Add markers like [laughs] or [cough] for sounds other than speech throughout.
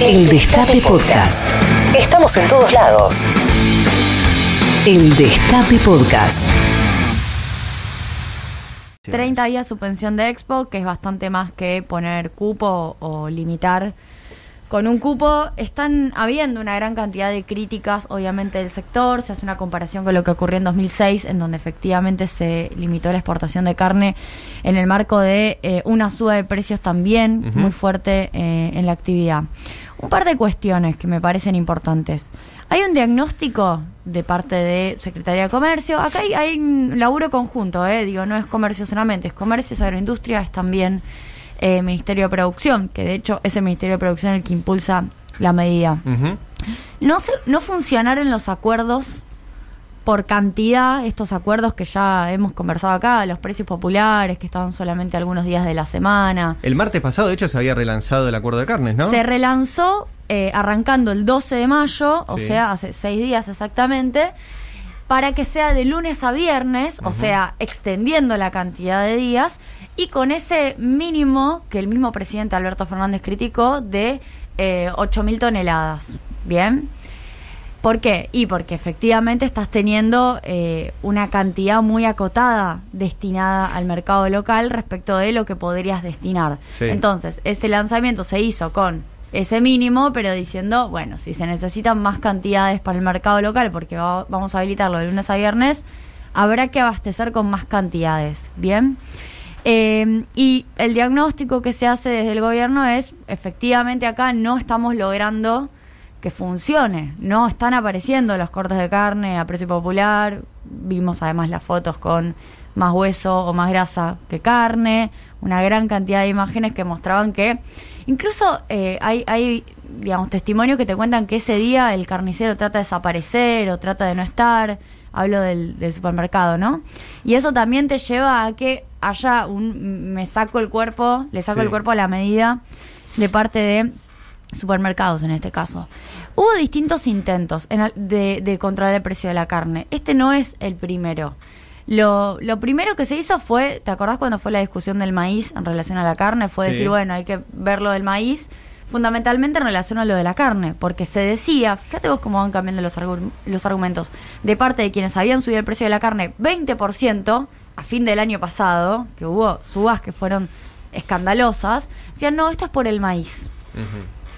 El Destape Podcast. Estamos en todos lados. El Destape Podcast. 30 días suspensión de Expo, que es bastante más que poner cupo o limitar con un cupo. Están habiendo una gran cantidad de críticas, obviamente, del sector. Se hace una comparación con lo que ocurrió en 2006, en donde efectivamente se limitó la exportación de carne en el marco de eh, una suba de precios también muy fuerte eh, en la actividad. Un par de cuestiones que me parecen importantes. Hay un diagnóstico de parte de Secretaría de Comercio. Acá hay, un laburo conjunto, eh, digo, no es comercio solamente, es comercio, es agroindustria, es también eh, Ministerio de Producción, que de hecho es el Ministerio de Producción el que impulsa la medida. no, se, no funcionaron los acuerdos por cantidad, estos acuerdos que ya hemos conversado acá, los precios populares, que estaban solamente algunos días de la semana. El martes pasado, de hecho, se había relanzado el acuerdo de carnes, ¿no? Se relanzó eh, arrancando el 12 de mayo, o sea, hace seis días exactamente, para que sea de lunes a viernes, o sea, extendiendo la cantidad de días, y con ese mínimo que el mismo presidente Alberto Fernández criticó de eh, 8.000 toneladas. ¿Bien? ¿Por qué? Y porque efectivamente estás teniendo eh, una cantidad muy acotada destinada al mercado local respecto de lo que podrías destinar. Entonces, ese lanzamiento se hizo con ese mínimo, pero diciendo, bueno, si se necesitan más cantidades para el mercado local, porque vamos a habilitarlo de lunes a viernes, habrá que abastecer con más cantidades. Bien. Eh, y el diagnóstico que se hace desde el gobierno es, efectivamente acá no estamos logrando que funcione. No están apareciendo los cortes de carne a precio popular. Vimos además las fotos con más hueso o más grasa que carne. Una gran cantidad de imágenes que mostraban que incluso eh, hay, hay, digamos, testimonios que te cuentan que ese día el carnicero trata de desaparecer o trata de no estar. Hablo del, supermercado, ¿no? Y eso también te lleva a que haya un... Me saco el cuerpo, le saco el cuerpo a la medida de parte de supermercados en este caso. Hubo distintos intentos de, de, controlar el precio de la carne. Este no es el primero. Lo, lo, primero que se hizo fue, ¿te acordás cuando fue la discusión del maíz en relación a la carne? Fue decir, bueno, hay que ver lo del maíz fundamentalmente en relación a lo de la carne, porque se decía, fíjate vos cómo van cambiando los, los argumentos, de parte de quienes habían subido el precio de la carne 20% a fin del año pasado, que hubo subas que fueron escandalosas, decían, no, esto es por el maíz.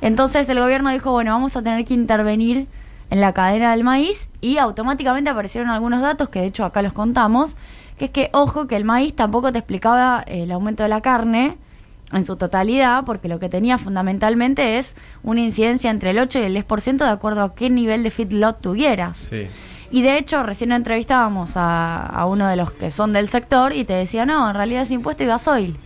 Entonces el gobierno dijo, bueno, vamos a tener que intervenir en la cadena del maíz y automáticamente aparecieron algunos datos que de hecho acá los contamos, que es que, ojo, que el maíz tampoco te explicaba el aumento de la carne en su totalidad, porque lo que tenía fundamentalmente es una incidencia entre el 8 y el 10% de acuerdo a qué nivel de feedlot tuvieras. Y de hecho, recién entrevistábamos a, a uno de los que son del sector y te decía, no, en realidad es impuesto y gasoil.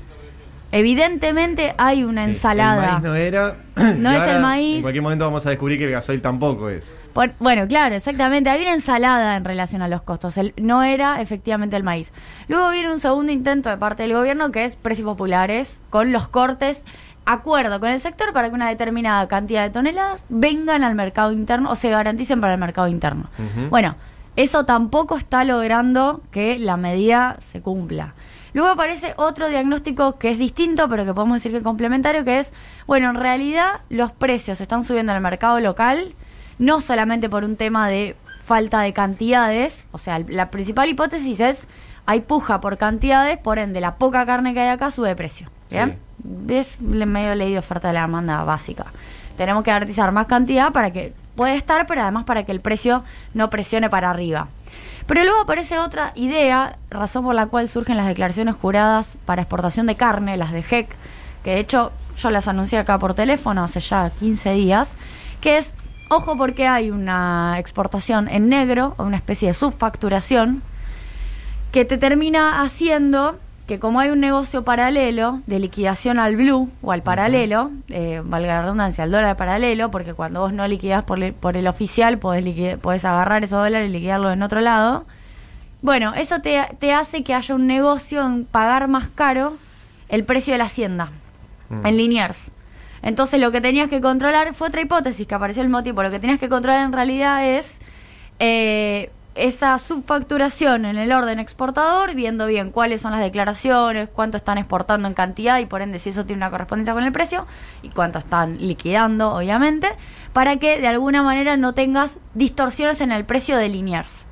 Evidentemente hay una ensalada. El maíz no era. [clears throat] No es el maíz. En cualquier momento vamos a descubrir que el gasoil tampoco es. bueno, claro, exactamente. Hay una ensalada en relación a los costos. El, no era efectivamente el maíz. Luego viene un segundo intento de parte del gobierno que es precios populares con los cortes. Acuerdo con el sector para que una determinada cantidad de toneladas vengan al mercado interno o se garanticen para el mercado interno. Bueno, eso tampoco está logrando que la medida se cumpla. Luego aparece otro diagnóstico que es distinto, pero que podemos decir que es complementario, que es, bueno, en realidad los precios están subiendo en el mercado local, no solamente por un tema de falta de cantidades, o sea, la principal hipótesis es, hay puja por cantidades, por ende, la poca carne que hay acá sube de precio. ¿Bien? Es medio ley de oferta de la demanda básica. Tenemos que garantizar más cantidad para que puede estar, pero además para que el precio no presione para arriba. Pero luego aparece otra idea, razón por la cual surgen las declaraciones juradas para exportación de carne, las de GEC, que de hecho yo las anuncié acá por teléfono hace ya 15 días, que es, ojo porque hay una exportación en negro, o una especie de subfacturación, que te termina haciendo que como hay un negocio paralelo de liquidación al blue o al paralelo, eh, valga la redundancia, al dólar paralelo, porque cuando vos no liquidás por, por el oficial, podés, podés agarrar esos dólares y liquidarlos en otro lado. Bueno, eso te, te, hace que haya un negocio en pagar más caro el precio de la hacienda, mm. en Liniers. Entonces lo que tenías que controlar fue otra hipótesis que apareció el motivo. Lo que tenías que controlar en realidad es... Eh, esa subfacturación en el orden exportador, viendo bien cuáles son las declaraciones, cuánto están exportando en cantidad y por ende si eso tiene una correspondencia con el precio y cuánto están liquidando, obviamente, para que de alguna manera no tengas distorsiones en el precio de Liniers.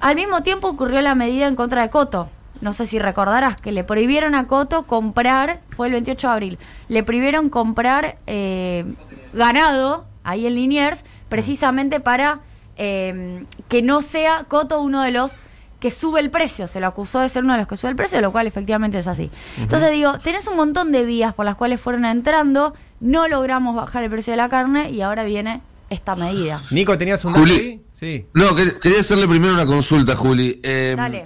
Al mismo tiempo ocurrió la medida en contra de Coto. No sé si recordarás que le prohibieron a Coto comprar, fue el 28 de abril, le prohibieron comprar eh, ganado ahí en Liniers precisamente para eh, que no sea Coto uno de los que sube el precio, se lo acusó de ser uno de los que sube el precio, lo cual efectivamente es así. Entonces digo, tenés un montón de vías por las cuales fueron entrando, no logramos bajar el precio de la carne y ahora viene esta medida. Nico, ¿tenías un Juli, Sí. No, quería hacerle primero una consulta, Juli. Eh, Dale.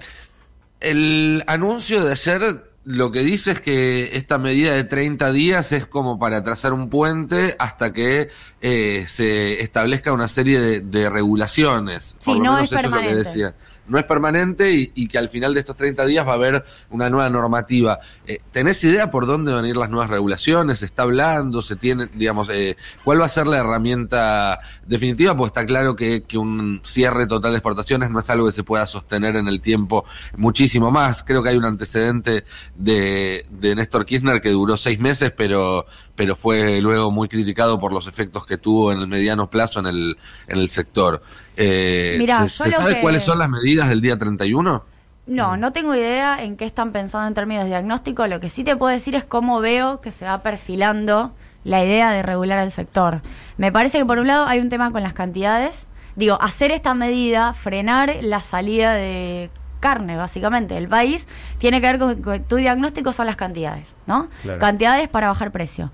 El anuncio de ayer lo que dice es que esta medida de 30 días es como para trazar un puente hasta que eh, se establezca una serie de, regulaciones. Sí, no es permanente no es permanente y, que al final de estos 30 días va a haber una nueva normativa. Eh, ¿Tenés idea por dónde van a ir las nuevas regulaciones? ¿Se está hablando? ¿Se tiene, digamos, eh, cuál va a ser la herramienta definitiva? Pues está claro que, un cierre total de exportaciones no es algo que se pueda sostener en el tiempo muchísimo más. Creo que hay un antecedente de, de Néstor Kirchner que duró seis meses, pero pero fue luego muy criticado por los efectos que tuvo en el mediano plazo en el, en el sector. Eh, ¿Se, sabe cuáles son las medidas del día 31? No, no tengo idea en qué están pensando en términos de diagnóstico. Lo que sí te puedo decir es cómo veo que se va perfilando la idea de regular el sector. Me parece que por un lado hay un tema con las cantidades. Digo, hacer esta medida, frenar la salida de carne, básicamente, del país, tiene que ver con que tu diagnóstico son las cantidades, ¿no? Cantidades para bajar precio.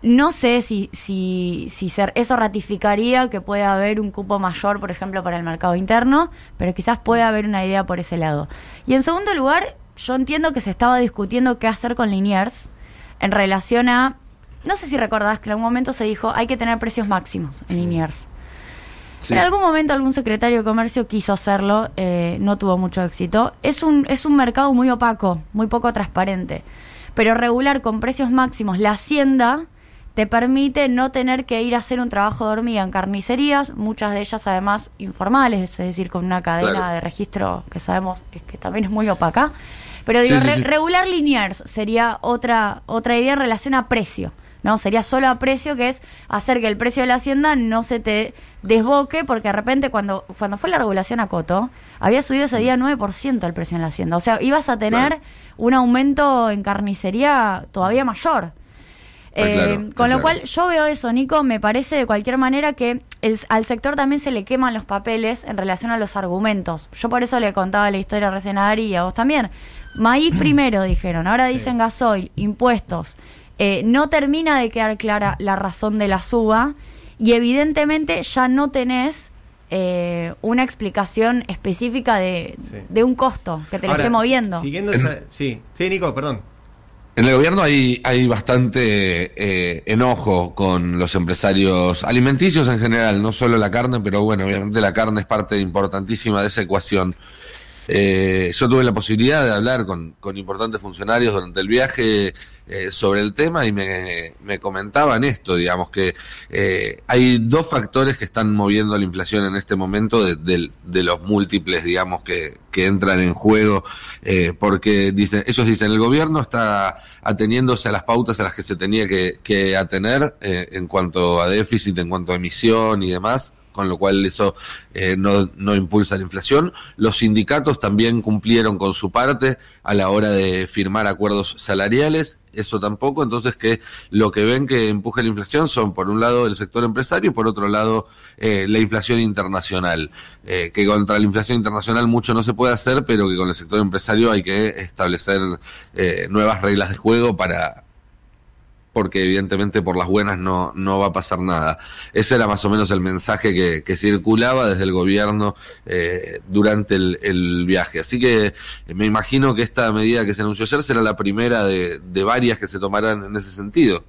No sé si, si, si ser, eso ratificaría que puede haber un cupo mayor, por ejemplo, para el mercado interno, pero quizás puede haber una idea por ese lado. Y en segundo lugar, yo entiendo que se estaba discutiendo qué hacer con Liniers en relación a, no sé si recordás que en algún momento se dijo, hay que tener precios máximos en Liniers. En algún momento algún secretario de comercio quiso hacerlo, eh, no tuvo mucho éxito. Es un, es un mercado muy opaco, muy poco transparente. Pero regular con precios máximos la hacienda te permite no tener que ir a hacer un trabajo de hormiga en carnicerías, muchas de ellas además informales, es decir, con una cadena de registro que sabemos es que también es muy opaca. Pero digo, regular linears sería otra, otra idea en relación a precio. ¿no? Sería solo a precio, que es hacer que el precio de la hacienda no se te desboque, porque de repente cuando, cuando fue la regulación a Coto, había subido ese día 9% el precio en la hacienda. O sea, ibas a tener un aumento en carnicería todavía mayor. Eh, con lo cual yo veo eso, Nico, me parece de cualquier manera que al sector también se le queman los papeles en relación a los argumentos. Yo por eso le contaba la historia recién a Ari y a vos también. Maíz [clears throat] primero dijeron, ahora dicen gasoil, impuestos. Eh, no termina de quedar clara la razón de la suba y evidentemente ya no tenés eh, una explicación específica de, un costo que te lo esté moviendo. Siguiendo sí, sí, Nico, perdón. En el gobierno hay, hay bastante eh, enojo con los empresarios alimenticios en general, no solo la carne, pero bueno, obviamente la carne es parte importantísima de esa ecuación. Eh, yo tuve la posibilidad de hablar con, con importantes funcionarios durante el viaje eh, sobre el tema y me, me, comentaban esto, digamos, que eh, hay dos factores que están moviendo la inflación en este momento de, de, los múltiples, digamos, que, que entran en juego, eh, porque dicen, ellos dicen, el gobierno está ateniéndose a las pautas a las que se tenía que, atener en cuanto a déficit, en cuanto a emisión y demás, con lo cual eso eh, no, no, impulsa la inflación. Los sindicatos también cumplieron con su parte a la hora de firmar acuerdos salariales, eso tampoco, entonces que lo que ven que empuja la inflación son por un lado el sector empresario y por otro lado eh, la inflación internacional, eh, que contra la inflación internacional mucho no se puede hacer, pero que con el sector empresario hay que establecer nuevas reglas de juego para porque evidentemente por las buenas no, no va a pasar nada. Ese era más o menos el mensaje que, circulaba desde el gobierno eh, durante el, viaje. Así que eh, me imagino que esta medida que se anunció ayer será la primera de, varias que se tomarán en ese sentido.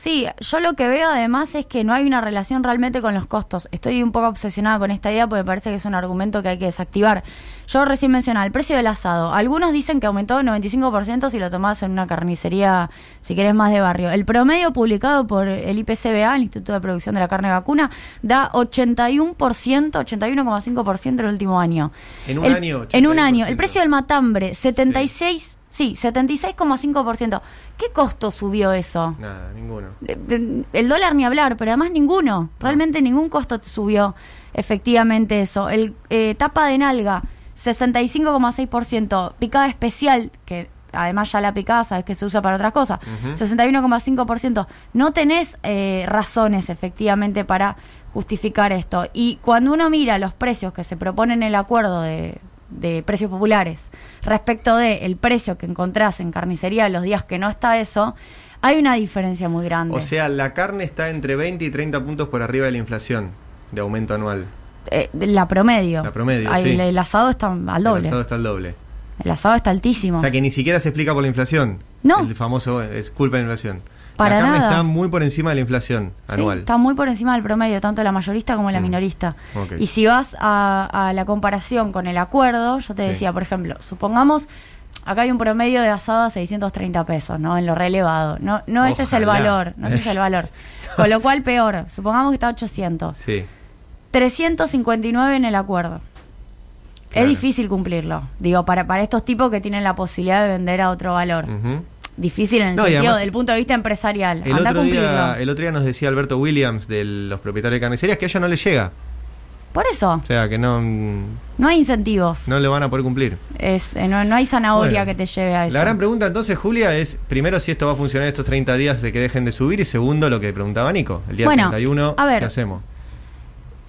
Sí, yo lo que veo además es que no hay una relación realmente con los costos. Estoy un poco obsesionada con esta idea porque me parece que es un argumento que hay que desactivar. Yo recién mencionaba el precio del asado. Algunos dicen que aumentó el 95% si lo tomás en una carnicería, si querés más de barrio. El promedio publicado por el IPCBA, el Instituto de Producción de la Carne Vacuna, da 81%, 81,5% en el último año. En un El- año, En un 81%. año. El precio del matambre, 76... Sí, 76,5%. ¿Qué costo subió eso? Nada, ninguno. De- de- el dólar ni hablar, pero además ninguno, realmente ningún costo te subió efectivamente eso. El eh, tapa de nalga, 65,6%, picada especial, que además ya la picada sabes que se usa para otras cosas, Ujú. 61,5%. No tenés eh, razones efectivamente para justificar esto. Y cuando uno mira los precios que se proponen en el acuerdo de, de precios populares respecto de el precio que encontrás en carnicería los días que no está eso, hay una diferencia muy grande. O sea, la carne está entre 20 y 30 puntos por arriba de la inflación de aumento anual. Eh, la promedio. La promedio, Ay, sí. el, el asado está al doble. El asado está al doble. El asado está altísimo. O sea, que ni siquiera se explica por la inflación. No. El famoso es culpa de la inflación. Para la nada. está muy por encima de la inflación Sí, anual. está muy por encima del promedio, tanto la mayorista como la Mm. minorista. Y si vas a, a la comparación con el acuerdo, yo te Sí. decía, por ejemplo, supongamos, acá hay un promedio de asado a 630 pesos, ¿no? En lo relevado. No, no ese es el valor, no ese es el valor. [laughs] Con lo cual, peor. Supongamos que está a 800. Sí. 359 en el acuerdo. Claro. Es difícil cumplirlo. Digo, para, para estos tipos que tienen la posibilidad de vender a otro valor. Ujú. Difícil en el No, sentido además- del punto de vista empresarial. El otro, día, el otro día nos decía Alberto Williams de los propietarios de carnicerías que a ellos no les llega. Por eso, O sea, que no, no no hay incentivos. le van a poder cumplir. Es, eh, no, no hay zanahoria Bueno, que te lleve a eso. La gran pregunta entonces, Julia, es primero si esto va a funcionar estos 30 días de que dejen de subir y segundo lo que preguntaba Nico. El día Bueno, 31, a ver. ¿qué hacemos?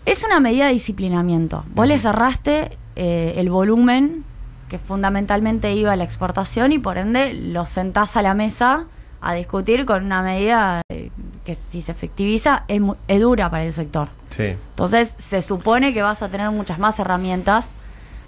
Es una medida de disciplinamiento. Vos le cerraste eh, el volumen que fundamentalmente iba a la exportación y por ende lo sentás a la mesa a discutir con una medida eh, que si se efectiviza es, es dura para el sector. Sí. Entonces se supone que vas a tener muchas más herramientas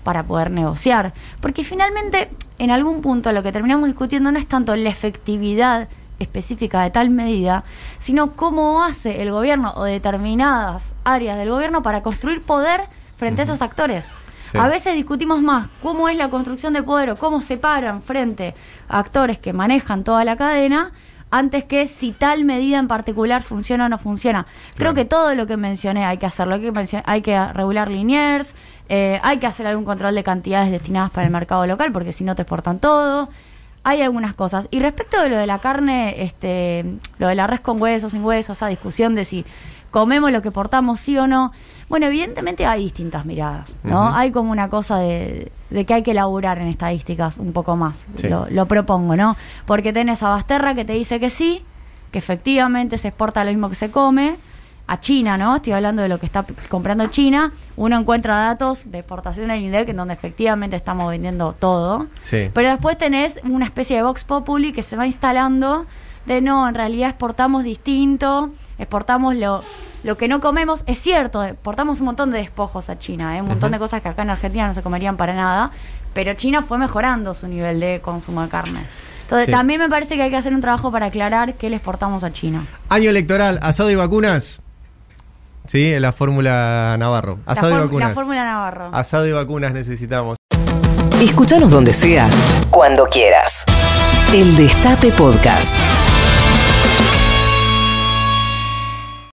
para poder negociar. Porque finalmente, en algún punto, lo que terminamos discutiendo no es tanto la efectividad específica de tal medida, sino cómo hace el gobierno o determinadas áreas del gobierno para construir poder frente a esos actores. Sí. A veces discutimos más cómo es la construcción de poder o cómo se paran frente a actores que manejan toda la cadena antes que si tal medida en particular funciona o no funciona. Creo Claro. que todo lo que mencioné hay que hacerlo. Hay que, hay que regular liniers, eh, hay que hacer algún control de cantidades destinadas para el mercado local, porque si no te exportan todo. Hay algunas cosas. Y respecto de lo de la carne, este, lo de la res con huesos, sin huesos, esa discusión de si comemos lo que portamos sí o no. Bueno, evidentemente hay distintas miradas, ¿no? Hay como una cosa de, de que hay que elaborar en estadísticas un poco más. Sí. Lo, lo propongo, ¿no? Porque tenés a Basterra que te dice que sí, que efectivamente se exporta lo mismo que se come. A China, ¿no? Estoy hablando de lo que está comprando China. Uno encuentra datos de exportación en INDEC en donde efectivamente estamos vendiendo todo. Sí. Pero después tenés una especie de Vox Populi que se va instalando de no, en realidad exportamos distinto, exportamos lo, lo que no comemos. Es cierto, exportamos un montón de despojos a China, ¿eh? un montón de cosas que acá en Argentina no se comerían para nada, pero China fue mejorando su nivel de consumo de carne. Entonces Sí. también me parece que hay que hacer un trabajo para aclarar qué le exportamos a China. Año electoral, asado y vacunas. Sí, la fórmula Navarro. La Asado y for- la vacunas. fórmula Navarro. Asado y vacunas necesitamos. Escúchanos donde sea, cuando quieras. El Destape Podcast.